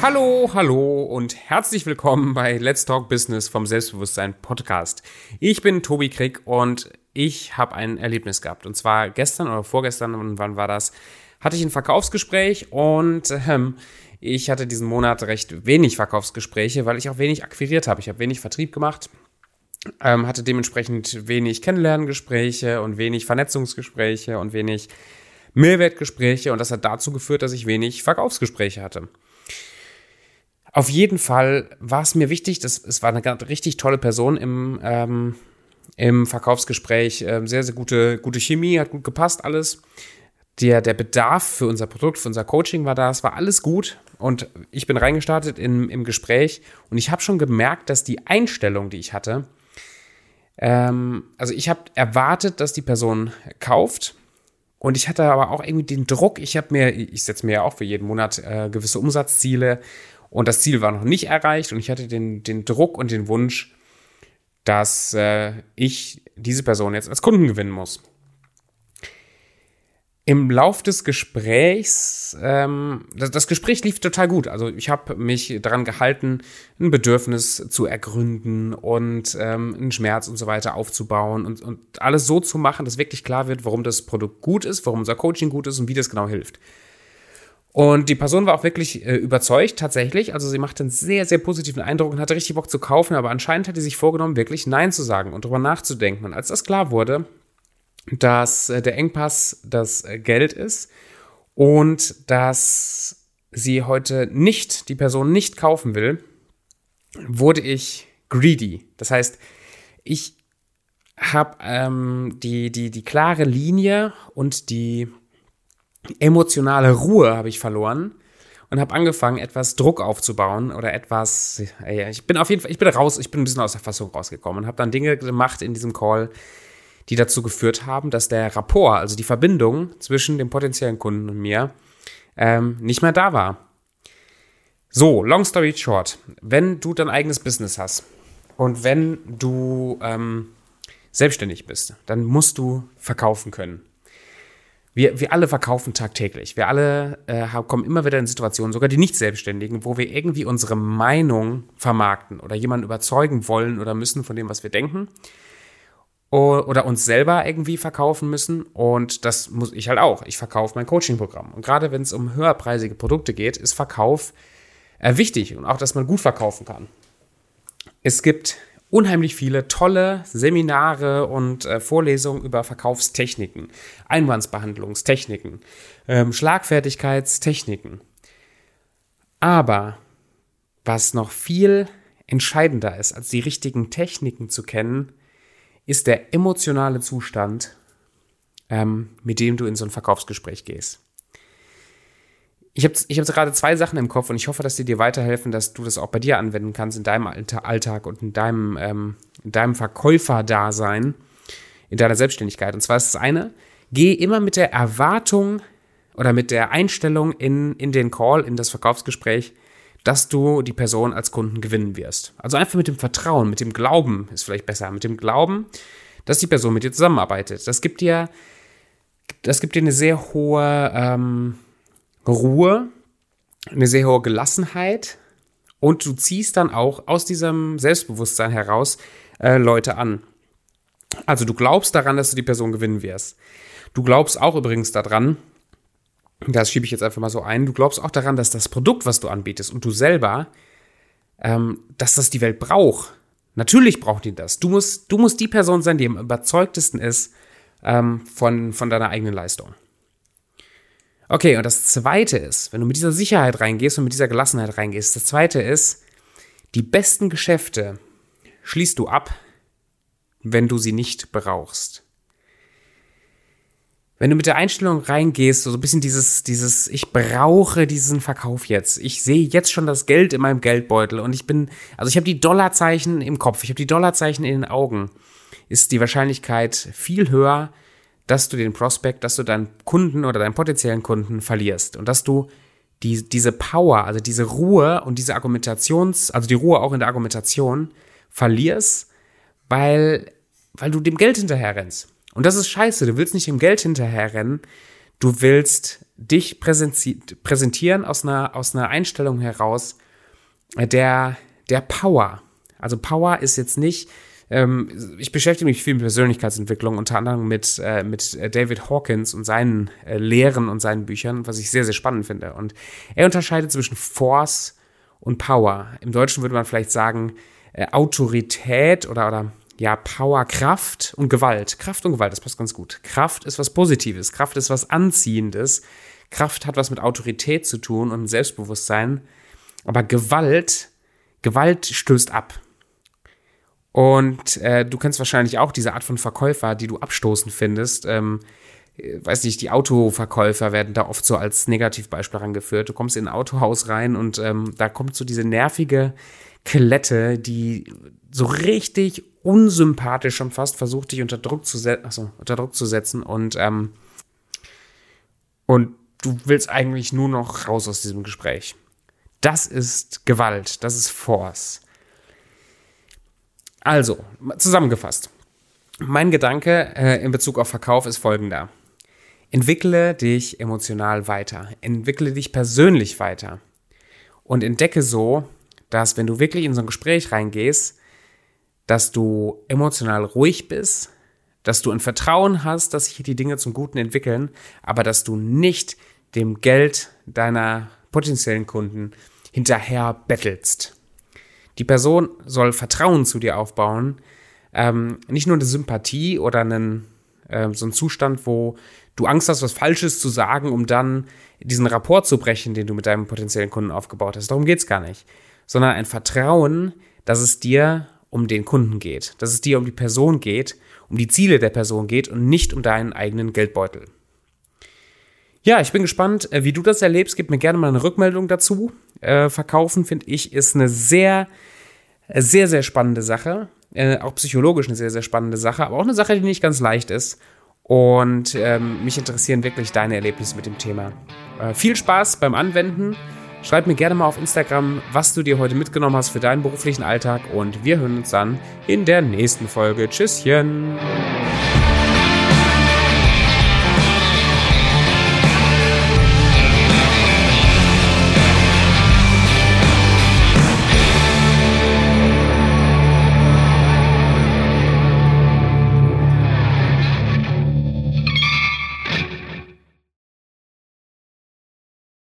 Hallo, hallo und herzlich willkommen bei Let's Talk Business vom Selbstbewusstsein Podcast. Ich bin Tobi Krieg und ich habe ein Erlebnis gehabt. Und zwar gestern oder vorgestern, und wann war das? Hatte ich ein Verkaufsgespräch und ähm, ich hatte diesen Monat recht wenig Verkaufsgespräche, weil ich auch wenig akquiriert habe. Ich habe wenig Vertrieb gemacht, ähm, hatte dementsprechend wenig Kennenlerngespräche und wenig Vernetzungsgespräche und wenig Mehrwertgespräche und das hat dazu geführt, dass ich wenig Verkaufsgespräche hatte. Auf jeden Fall war es mir wichtig, dass, es war eine richtig tolle Person im, ähm, im Verkaufsgespräch, ähm, sehr, sehr gute, gute Chemie, hat gut gepasst alles. Der, der Bedarf für unser Produkt, für unser Coaching war da, es war alles gut. Und ich bin reingestartet in, im Gespräch und ich habe schon gemerkt, dass die Einstellung, die ich hatte, ähm, also ich habe erwartet, dass die Person kauft. Und ich hatte aber auch irgendwie den Druck, ich habe mir, ich setze mir ja auch für jeden Monat äh, gewisse Umsatzziele und das Ziel war noch nicht erreicht und ich hatte den, den Druck und den Wunsch, dass äh, ich diese Person jetzt als Kunden gewinnen muss. Im Lauf des Gesprächs, ähm, das, das, Gespräch lief total gut. Also ich habe mich daran gehalten, ein Bedürfnis zu ergründen und ähm, einen Schmerz und so weiter aufzubauen und, und alles so zu machen, dass wirklich klar wird, warum das Produkt gut ist, warum unser Coaching gut ist und wie das genau hilft. Und die Person war auch wirklich äh, überzeugt, tatsächlich. Also sie machte einen sehr, sehr positiven Eindruck und hatte richtig Bock zu kaufen, aber anscheinend hat sie sich vorgenommen, wirklich Nein zu sagen und darüber nachzudenken. Und als das klar wurde, dass äh, der Engpass das äh, Geld ist und dass sie heute nicht, die Person nicht kaufen will, wurde ich greedy. Das heißt, ich habe ähm, die, die, die klare Linie und die emotionale Ruhe habe ich verloren und habe angefangen, etwas Druck aufzubauen oder etwas. Ich bin auf jeden Fall, ich bin raus, ich bin ein bisschen aus der Fassung rausgekommen und habe dann Dinge gemacht in diesem Call, die dazu geführt haben, dass der Rapport, also die Verbindung zwischen dem potenziellen Kunden und mir, ähm, nicht mehr da war. So, long story short, wenn du dein eigenes Business hast und wenn du ähm, selbstständig bist, dann musst du verkaufen können. Wir, wir alle verkaufen tagtäglich. Wir alle äh, kommen immer wieder in Situationen, sogar die Nicht-Selbstständigen, wo wir irgendwie unsere Meinung vermarkten oder jemanden überzeugen wollen oder müssen von dem, was wir denken. Oder uns selber irgendwie verkaufen müssen. Und das muss ich halt auch. Ich verkaufe mein Coaching-Programm. Und gerade wenn es um höherpreisige Produkte geht, ist Verkauf äh, wichtig und auch, dass man gut verkaufen kann. Es gibt unheimlich viele tolle Seminare und äh, Vorlesungen über Verkaufstechniken, Einwandsbehandlungstechniken, ähm, Schlagfertigkeitstechniken. Aber was noch viel entscheidender ist, als die richtigen Techniken zu kennen, ist der emotionale Zustand, ähm, mit dem du in so ein Verkaufsgespräch gehst ich habe ich hab gerade zwei Sachen im Kopf und ich hoffe, dass die dir weiterhelfen, dass du das auch bei dir anwenden kannst in deinem Alltag und in deinem, ähm, in deinem Verkäuferdasein, in deiner Selbstständigkeit. Und zwar ist das eine, geh immer mit der Erwartung oder mit der Einstellung in, in den Call, in das Verkaufsgespräch, dass du die Person als Kunden gewinnen wirst. Also einfach mit dem Vertrauen, mit dem Glauben ist vielleicht besser, mit dem Glauben, dass die Person mit dir zusammenarbeitet. Das gibt dir, das gibt dir eine sehr hohe ähm, Ruhe, eine sehr hohe Gelassenheit und du ziehst dann auch aus diesem Selbstbewusstsein heraus äh, Leute an. Also du glaubst daran, dass du die Person gewinnen wirst. Du glaubst auch übrigens daran, das schiebe ich jetzt einfach mal so ein, du glaubst auch daran, dass das Produkt, was du anbietest und du selber, ähm, dass das die Welt braucht. Natürlich braucht die das. Du musst, du musst die Person sein, die am überzeugtesten ist ähm, von, von deiner eigenen Leistung. Okay, und das zweite ist, wenn du mit dieser Sicherheit reingehst und mit dieser Gelassenheit reingehst, das zweite ist, die besten Geschäfte schließt du ab, wenn du sie nicht brauchst. Wenn du mit der Einstellung reingehst, so ein bisschen dieses, dieses, ich brauche diesen Verkauf jetzt. Ich sehe jetzt schon das Geld in meinem Geldbeutel und ich bin, also ich habe die Dollarzeichen im Kopf, ich habe die Dollarzeichen in den Augen, ist die Wahrscheinlichkeit viel höher, dass du den Prospect, dass du deinen Kunden oder deinen potenziellen Kunden verlierst und dass du die, diese Power, also diese Ruhe und diese Argumentations, also die Ruhe auch in der Argumentation verlierst, weil, weil du dem Geld hinterher rennst. Und das ist scheiße. Du willst nicht dem Geld hinterher rennen. Du willst dich präsentieren aus einer, aus einer Einstellung heraus der, der Power. Also Power ist jetzt nicht, ähm, ich beschäftige mich viel mit Persönlichkeitsentwicklung, unter anderem mit, äh, mit David Hawkins und seinen äh, Lehren und seinen Büchern, was ich sehr, sehr spannend finde. Und er unterscheidet zwischen Force und Power. Im Deutschen würde man vielleicht sagen, äh, Autorität oder, oder ja, Power, Kraft und Gewalt. Kraft und Gewalt, das passt ganz gut. Kraft ist was Positives, Kraft ist was Anziehendes. Kraft hat was mit Autorität zu tun und Selbstbewusstsein. Aber Gewalt, Gewalt stößt ab. Und äh, du kennst wahrscheinlich auch diese Art von Verkäufer, die du abstoßend findest. Ähm, äh, weiß nicht, die Autoverkäufer werden da oft so als Negativbeispiel rangeführt. Du kommst in ein Autohaus rein und ähm, da kommt so diese nervige Klette, die so richtig unsympathisch schon fast versucht, dich unter Druck zu, se Achso, unter Druck zu setzen und, ähm, und du willst eigentlich nur noch raus aus diesem Gespräch. Das ist Gewalt, das ist Force. Also, zusammengefasst. Mein Gedanke äh, in Bezug auf Verkauf ist folgender. Entwickle dich emotional weiter. Entwickle dich persönlich weiter. Und entdecke so, dass wenn du wirklich in so ein Gespräch reingehst, dass du emotional ruhig bist, dass du ein Vertrauen hast, dass sich die Dinge zum Guten entwickeln, aber dass du nicht dem Geld deiner potenziellen Kunden hinterher bettelst. Die Person soll Vertrauen zu dir aufbauen, ähm, nicht nur eine Sympathie oder einen, äh, so ein Zustand, wo du Angst hast, was Falsches zu sagen, um dann diesen Rapport zu brechen, den du mit deinem potenziellen Kunden aufgebaut hast. Darum geht es gar nicht. Sondern ein Vertrauen, dass es dir um den Kunden geht, dass es dir um die Person geht, um die Ziele der Person geht und nicht um deinen eigenen Geldbeutel. Ja, ich bin gespannt, äh, wie du das erlebst. Gib mir gerne mal eine Rückmeldung dazu. Äh, verkaufen, finde ich, ist eine sehr, sehr, sehr spannende Sache. Äh, auch psychologisch eine sehr, sehr spannende Sache, aber auch eine Sache, die nicht ganz leicht ist. Und ähm, mich interessieren wirklich deine Erlebnisse mit dem Thema. Äh, viel Spaß beim Anwenden. Schreib mir gerne mal auf Instagram, was du dir heute mitgenommen hast für deinen beruflichen Alltag und wir hören uns dann in der nächsten Folge. Tschüsschen!